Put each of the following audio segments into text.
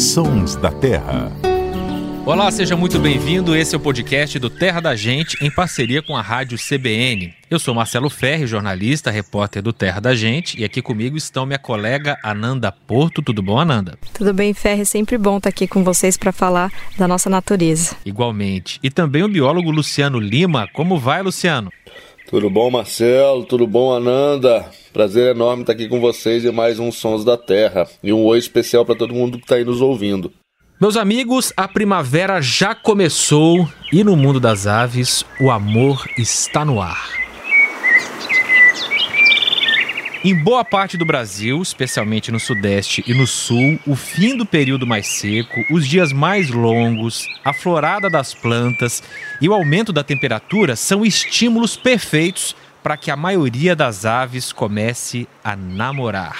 Sons da Terra. Olá, seja muito bem-vindo. Esse é o podcast do Terra da Gente, em parceria com a Rádio CBN. Eu sou Marcelo Ferri, jornalista, repórter do Terra da Gente, e aqui comigo estão minha colega Ananda Porto. Tudo bom, Ananda? Tudo bem, Ferri. Sempre bom estar aqui com vocês para falar da nossa natureza. Igualmente. E também o biólogo Luciano Lima. Como vai, Luciano? Tudo bom, Marcelo? Tudo bom, Ananda? Prazer enorme estar aqui com vocês e mais um Sons da Terra. E um oi especial para todo mundo que está aí nos ouvindo. Meus amigos, a primavera já começou e no mundo das aves o amor está no ar. Em boa parte do Brasil, especialmente no Sudeste e no Sul, o fim do período mais seco, os dias mais longos, a florada das plantas e o aumento da temperatura são estímulos perfeitos para que a maioria das aves comece a namorar.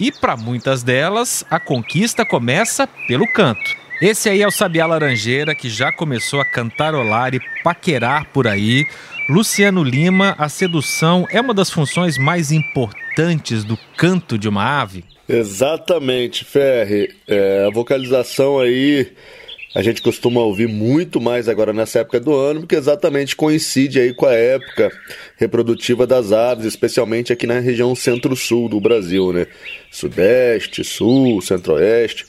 E para muitas delas, a conquista começa pelo canto. Esse aí é o Sabiá Laranjeira que já começou a cantarolar e paquerar por aí Luciano Lima, a sedução é uma das funções mais importantes do canto de uma ave? Exatamente, Ferre. É, a vocalização aí a gente costuma ouvir muito mais agora nessa época do ano, porque exatamente coincide aí com a época reprodutiva das aves, especialmente aqui na região centro-sul do Brasil, né? Sudeste, sul, centro-oeste.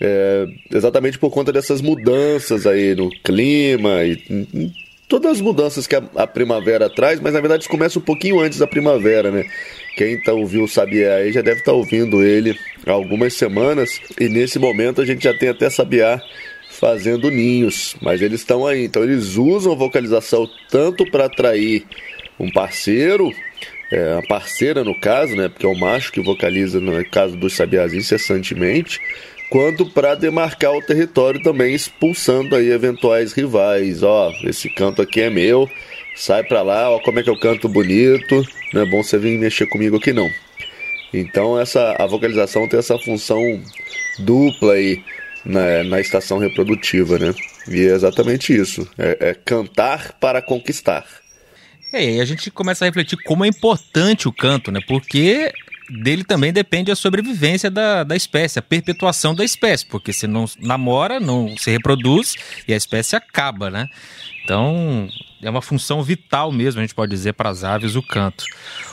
É, exatamente por conta dessas mudanças aí no clima e todas as mudanças que a, a, primavera traz, mas na verdade isso começa um pouquinho antes da primavera, né? Quem tá ouvindo o Sabiá aí já deve estar tá ouvindo ele há algumas semanas e nesse momento a gente já tem até Sabiá fazendo ninhos, mas eles estão aí, então eles usam a vocalização tanto para atrair um parceiro, é, a parceira no caso, né? Porque é o macho que vocaliza no caso dos sabiás incessantemente quanto para demarcar o território também, expulsando aí eventuais rivais. Ó, esse canto aqui é meu, sai para lá, ó como é que eu canto bonito, não é bom você vir mexer comigo aqui não. Então essa a vocalização tem essa função dupla aí na, na estação reprodutiva, né? E é exatamente isso, é, é cantar para conquistar. É, e a gente começa a refletir como é importante o canto, né? Porque dele também depende a sobrevivência da, da espécie, a perpetuação da espécie, porque se não namora, não se reproduz e a espécie acaba, né? Então, é uma função vital mesmo, a gente pode dizer, para as aves o canto.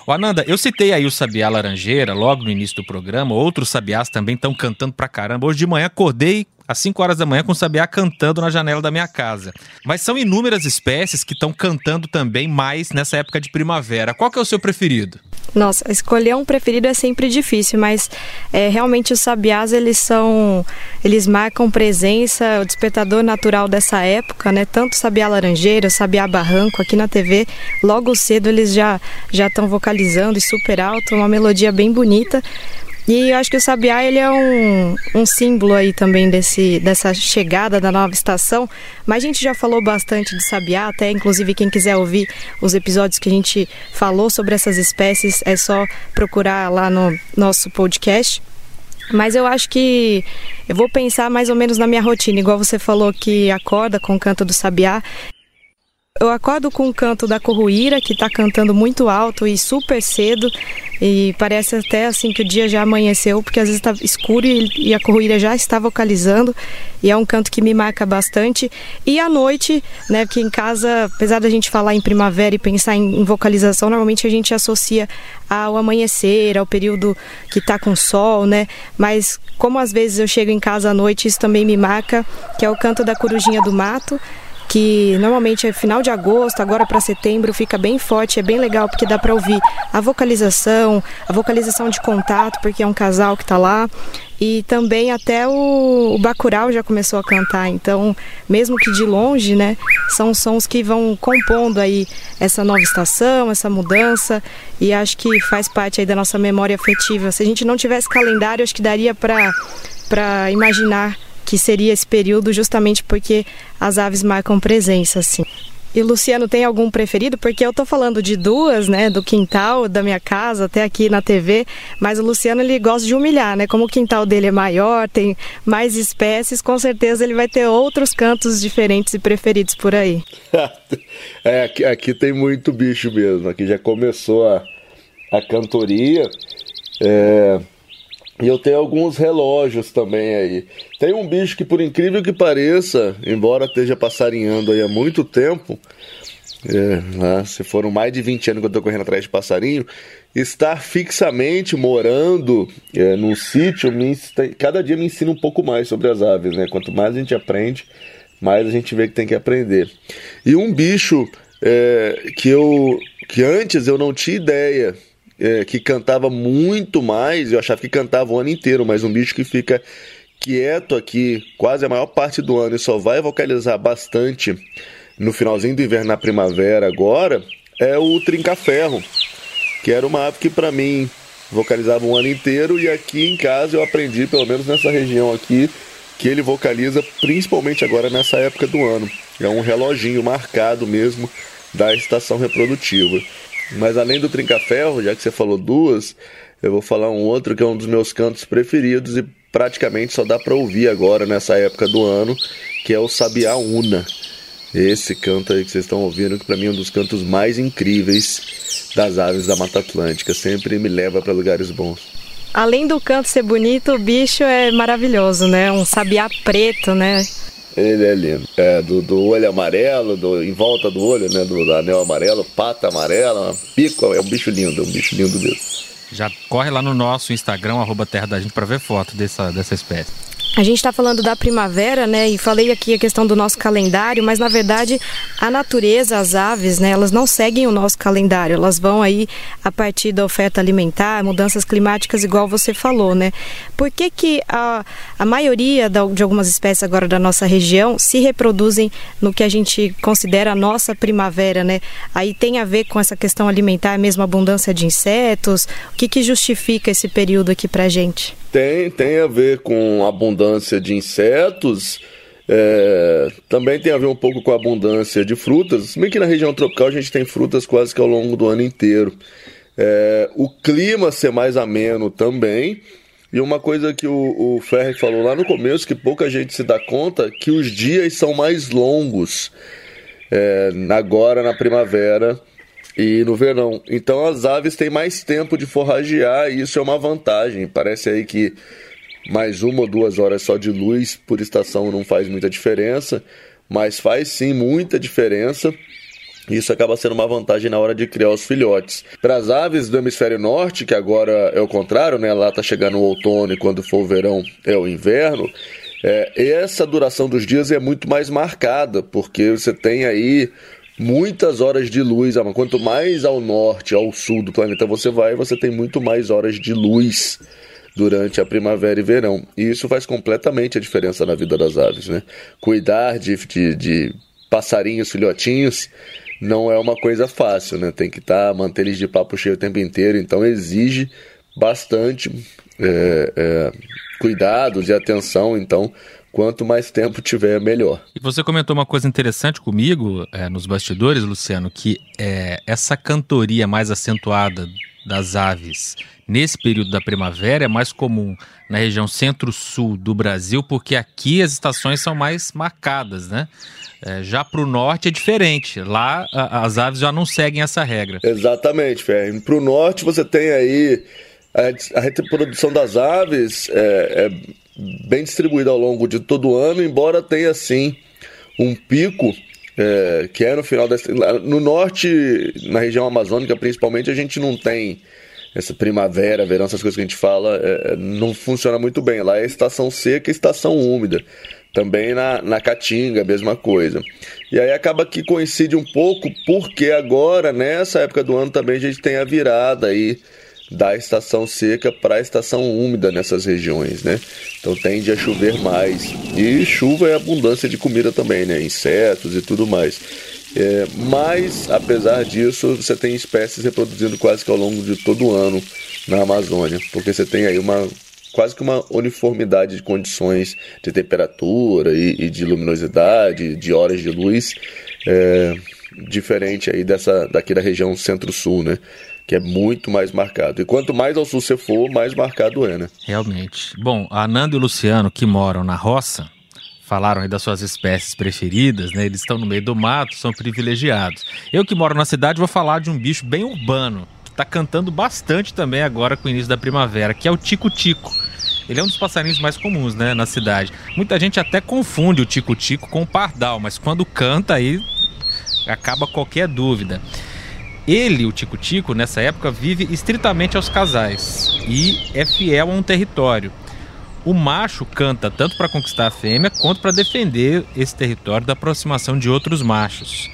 O Ananda, eu citei aí o sabiá laranjeira logo no início do programa, outros sabiás também estão cantando pra caramba. Hoje de manhã acordei às 5 horas da manhã com o sabiá cantando na janela da minha casa. Mas são inúmeras espécies que estão cantando também mais nessa época de primavera. Qual que é o seu preferido? Nossa, escolher um preferido é sempre difícil, mas é, realmente os sabiás eles são, eles marcam presença, o despertador natural dessa época, né? Tanto sabiá laranjeira, sabiá barranco aqui na TV, logo cedo eles já já estão vocalizando e super alto, uma melodia bem bonita. E eu acho que o Sabiá ele é um, um símbolo aí também desse, dessa chegada da nova estação. Mas a gente já falou bastante de Sabiá, até inclusive quem quiser ouvir os episódios que a gente falou sobre essas espécies, é só procurar lá no nosso podcast. Mas eu acho que eu vou pensar mais ou menos na minha rotina, igual você falou que acorda com o canto do sabiá. Eu acordo com o canto da corruíra, que está cantando muito alto e super cedo. E parece até assim que o dia já amanheceu, porque às vezes está escuro e, a corruíra já está vocalizando. E é um canto que me marca bastante. E à noite, né, porque em casa, apesar da gente falar em primavera e pensar em vocalização, normalmente a gente associa ao amanhecer, ao período que está com sol, né? Mas como às vezes eu chego em casa à noite, isso também me marca, que é o canto da corujinha do mato que normalmente é final de agosto, agora para setembro fica bem forte, é bem legal porque dá para ouvir a vocalização, a vocalização de contato, porque é um casal que está lá. E também até o, o Bacurau já começou a cantar, então, mesmo que de longe, né, são sons que vão compondo aí essa nova estação, essa mudança, e acho que faz parte aí da nossa memória afetiva. Se a gente não tivesse calendário, acho que daria para imaginar que seria esse período justamente porque as aves marcam presença, assim. E Luciano tem algum preferido? Porque eu tô falando de duas, né, do quintal da minha casa até aqui na TV, mas o Luciano ele gosta de humilhar, né? Como o quintal dele é maior, tem mais espécies, com certeza ele vai ter outros cantos diferentes e preferidos por aí. é, aqui, aqui, tem muito bicho mesmo. Aqui já começou a, a cantoria. É, E eu tenho alguns relógios também aí. Tem um bicho que, por incrível que pareça, embora esteja passarinhando aí há muito tempo, é, né, se foram mais de 20 anos que eu estou correndo atrás de passarinho, estar fixamente morando é, num sítio, me, cada dia me ensina um pouco mais sobre as aves. Né? Quanto mais a gente aprende, mais a gente vê que tem que aprender. E um bicho é, que eu que antes eu não tinha ideia é, que cantava muito mais, eu achava que cantava o ano inteiro, mas um bicho que fica quieto aqui quase a maior parte do ano e só vai vocalizar bastante no finalzinho do inverno, na primavera agora, é o trinca-ferro, que era uma ave que para mim vocalizava um ano inteiro e aqui em casa eu aprendi, pelo menos nessa região aqui, que ele vocaliza principalmente agora nessa época do ano. É um reloginho marcado mesmo da estação reprodutiva. Mas além do trinca-ferro, já que você falou duas, eu vou falar um outro que é um dos meus cantos preferidos e praticamente só dá para ouvir agora nessa época do ano, que é o Sabiá Una. Esse canto aí que vocês estão ouvindo, que para mim é um dos cantos mais incríveis das aves da Mata Atlântica, sempre me leva para lugares bons. Além do canto ser bonito, o bicho é maravilhoso, né? Um sabiá preto, né? Ele é lindo. É, do, do olho amarelo, do, em volta do olho, né? Do, do anel amarelo, pata amarela, pico. É um bicho lindo, é um bicho lindo mesmo. Já corre lá no nosso Instagram, arroba Terra da Gente, para ver foto dessa, dessa espécie. A gente está falando da primavera, né? E falei aqui a questão do nosso calendário, mas na verdade a natureza, as aves, né? Elas não seguem o nosso calendário. Elas vão aí a partir da oferta alimentar, mudanças climáticas, igual você falou, né? Por que, que a, a maioria de algumas espécies agora da nossa região se reproduzem no que a gente considera a nossa primavera, né? Aí tem a ver com essa questão alimentar, mesmo abundância de insetos. O que, que justifica esse período aqui pra gente? Tem, tem a ver com abundância de insetos, é, também tem a ver um pouco com a abundância de frutas. Se bem que na região tropical a gente tem frutas quase que ao longo do ano inteiro. É, o clima ser mais ameno também. E uma coisa que o, o Ferre falou lá no começo, que pouca gente se dá conta, que os dias são mais longos é, agora na primavera e no verão. Então as aves têm mais tempo de forragear e isso é uma vantagem. Parece aí que mais uma ou duas horas só de luz por estação não faz muita diferença, mas faz sim muita diferença. Isso acaba sendo uma vantagem na hora de criar os filhotes. Para as aves do hemisfério norte, que agora é o contrário, né? Lá tá chegando o outono e quando for o verão é o inverno. É, essa duração dos dias é muito mais marcada, porque você tem aí muitas horas de luz. Quanto mais ao norte, ao sul do planeta você vai, você tem muito mais horas de luz durante a primavera e verão. E isso faz completamente a diferença na vida das aves. Né? Cuidar de, de, de passarinhos, filhotinhos, não é uma coisa fácil. Né? Tem que estar, tá, manter eles de papo cheio o tempo inteiro. Então exige bastante é, é, cuidados e atenção. Então quanto mais tempo tiver, melhor. E você comentou uma coisa interessante comigo é, nos bastidores, Luciano, que é, essa cantoria mais acentuada das aves nesse período da primavera é mais comum na região centro-sul do Brasil, porque aqui as estações são mais marcadas, né? É, já para o norte é diferente. Lá a, as aves já não seguem essa regra. Exatamente, Ferro. Para o norte você tem aí a, a reprodução das aves é, é bem distribuída ao longo de todo o ano, embora tenha sim um pico é, que é no final desse, no norte, na região amazônica principalmente, a gente não tem essa primavera, verão, essas coisas que a gente fala, é, não funciona muito bem. Lá é estação seca e estação úmida. Também na, na Caatinga, a mesma coisa. E aí acaba que coincide um pouco, porque agora, nessa época do ano, também a gente tem a virada aí da estação seca para a estação úmida nessas regiões, né? Então tende a chover mais. E chuva é abundância de comida também, né? Insetos e tudo mais. É, mas, apesar disso, você tem espécies reproduzindo quase que ao longo de todo o ano na Amazônia, porque você tem aí uma quase que uma uniformidade de condições de temperatura e, e de luminosidade, de horas de luz, é, diferente aí dessa daqui da região centro-sul, né? que é muito mais marcado. E quanto mais ao sul você for, mais marcado é, né? Realmente. Bom, a Nando e o Luciano, que moram na roça, falaram aí das suas espécies preferidas, né? Eles estão no meio do mato, são privilegiados. Eu que moro na cidade vou falar de um bicho bem urbano, que está cantando bastante também agora com o início da primavera, que é o tico-tico. Ele é um dos passarinhos mais comuns, né, na cidade. Muita gente até confunde o tico-tico com o pardal, mas quando canta aí acaba qualquer dúvida. Ele, o tico-tico, nessa época vive estritamente aos casais e é fiel a um território. O macho canta tanto para conquistar a fêmea quanto para defender esse território da aproximação de outros machos.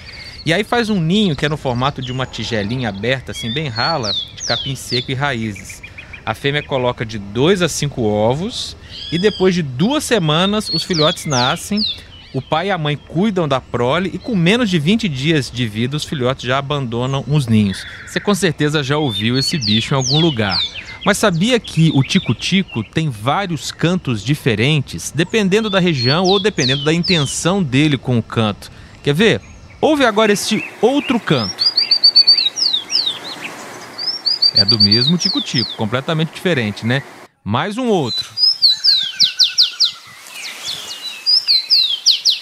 E aí faz um ninho que é no formato de uma tigelinha aberta, assim bem rala, de capim seco e raízes. A fêmea coloca de 2 a 5 ovos e depois de duas semanas os filhotes nascem. O pai e a mãe cuidam da prole e com menos de 20 dias de vida os filhotes já abandonam os ninhos. Você com certeza já ouviu esse bicho em algum lugar. Mas sabia que o tico-tico tem vários cantos diferentes, dependendo da região ou dependendo da intenção dele com o canto? Quer ver? Ouve agora este outro canto. É do mesmo tico-tico, completamente diferente, né? Mais um outro.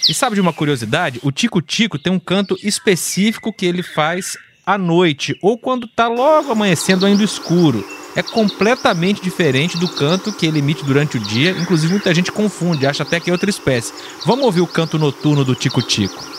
E sabe de uma curiosidade? O tico-tico tem um canto específico que ele faz à noite ou quando está logo amanhecendo ainda escuro. É completamente diferente do canto que ele emite durante o dia. Inclusive, muita gente confunde, acha até que é outra espécie. Vamos ouvir o canto noturno do tico-tico.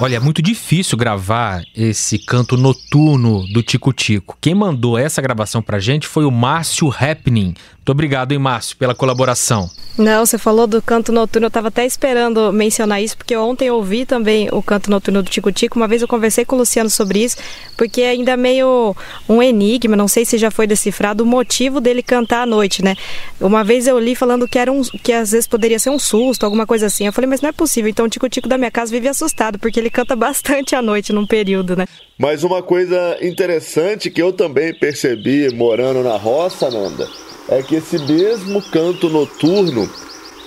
Olha, é muito difícil gravar esse canto noturno do Tico Tico. Quem mandou essa gravação pra gente foi o Márcio Happening. Muito obrigado, hein, Márcio, pela colaboração. Não, você falou do canto noturno, eu estava até esperando mencionar isso, porque ontem eu ouvi também o canto noturno do Tico Tico. Uma vez eu conversei com o Luciano sobre isso, porque é ainda meio um enigma, não sei se já foi decifrado o motivo dele cantar à noite, né? Uma vez eu li falando que era um que às vezes poderia ser um susto, alguma coisa assim. Eu falei, mas não é possível. Então o Tico Tico da minha casa vive assustado, porque ele canta bastante à noite num período, né? Mas uma coisa interessante que eu também percebi morando na roça, Nanda, é que esse mesmo canto noturno,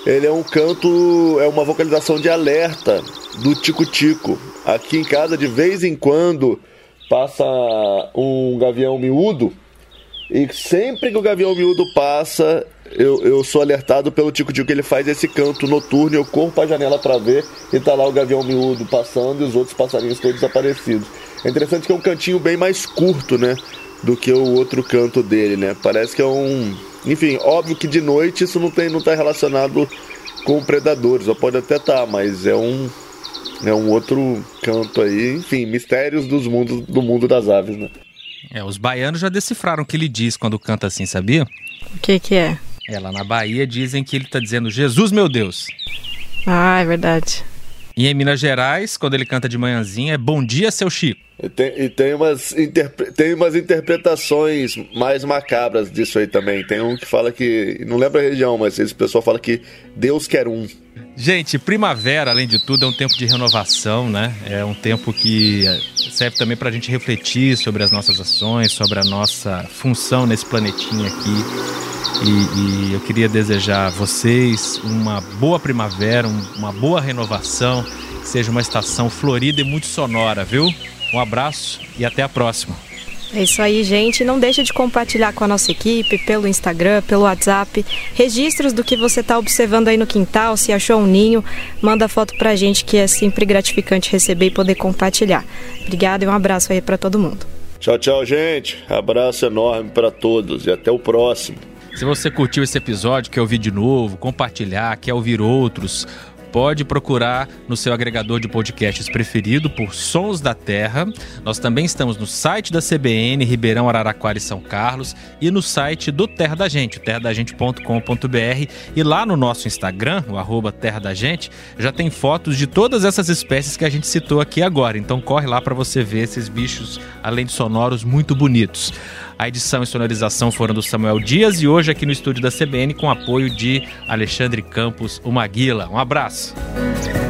ele é um canto, é uma vocalização de alerta do tico-tico. Aqui em casa, de vez em quando, passa um gavião miúdo, e sempre que o gavião miúdo passa, eu, eu sou alertado pelo tico-tico que ele faz esse canto noturno, eu corro para a janela para ver, e tá lá o gavião miúdo passando e os outros passarinhos todos desaparecidos. É interessante que é um cantinho bem mais curto, né? do que o outro canto dele, né? Parece que é um. Enfim, óbvio que de noite isso não tem, não está relacionado com predadores, ou pode até estar, tá, mas é um é um outro canto aí, enfim, mistérios dos mundos do mundo das aves, né? É, os baianos já decifraram o que ele diz quando canta assim, sabia? O que que é? É, lá na Bahia dizem que ele está dizendo Jesus meu Deus. Ah, é verdade. E em Minas Gerais, quando ele canta de manhãzinha, é Bom Dia, seu Chico. E tem, e tem, umas, interpre, tem umas interpretações mais macabras disso aí também. Tem um que fala que. Não lembro a região, mas esse pessoal fala que Deus quer um. Gente, primavera, além de tudo, é um tempo de renovação, né? É um tempo que serve também para a gente refletir sobre as nossas ações, sobre a nossa função nesse planetinha aqui. E, e, eu queria desejar a vocês uma boa primavera, um, uma boa renovação, que seja uma estação florida e muito sonora, viu? Um abraço e até a próxima. É isso aí, gente. Não deixe de compartilhar com a nossa equipe pelo Instagram, pelo WhatsApp, registros do que você está observando aí no quintal, se achou um ninho, manda foto pra gente que é sempre gratificante receber e poder compartilhar. Obrigada e um abraço aí para todo mundo. Tchau, tchau, gente. Abraço enorme para todos e até o próximo. Se você curtiu esse episódio, quer ouvir de novo, compartilhar, quer ouvir outros, pode procurar no seu agregador de podcasts preferido por Sons da Terra. Nós também estamos no site da CBN, Ribeirão, Araraquara e São Carlos, e no site do Terra da Gente, terradagente.com.br. E lá no nosso Instagram, o arroba Terra da Gente, já tem fotos de todas essas espécies que a gente citou aqui agora. Então corre lá para você ver esses bichos, além de sonoros, muito bonitos. A edição e sonorização foram do Samuel Dias e hoje aqui no estúdio da CBN com apoio de Alexandre Campos, o Maguila. Um abraço. Thanks.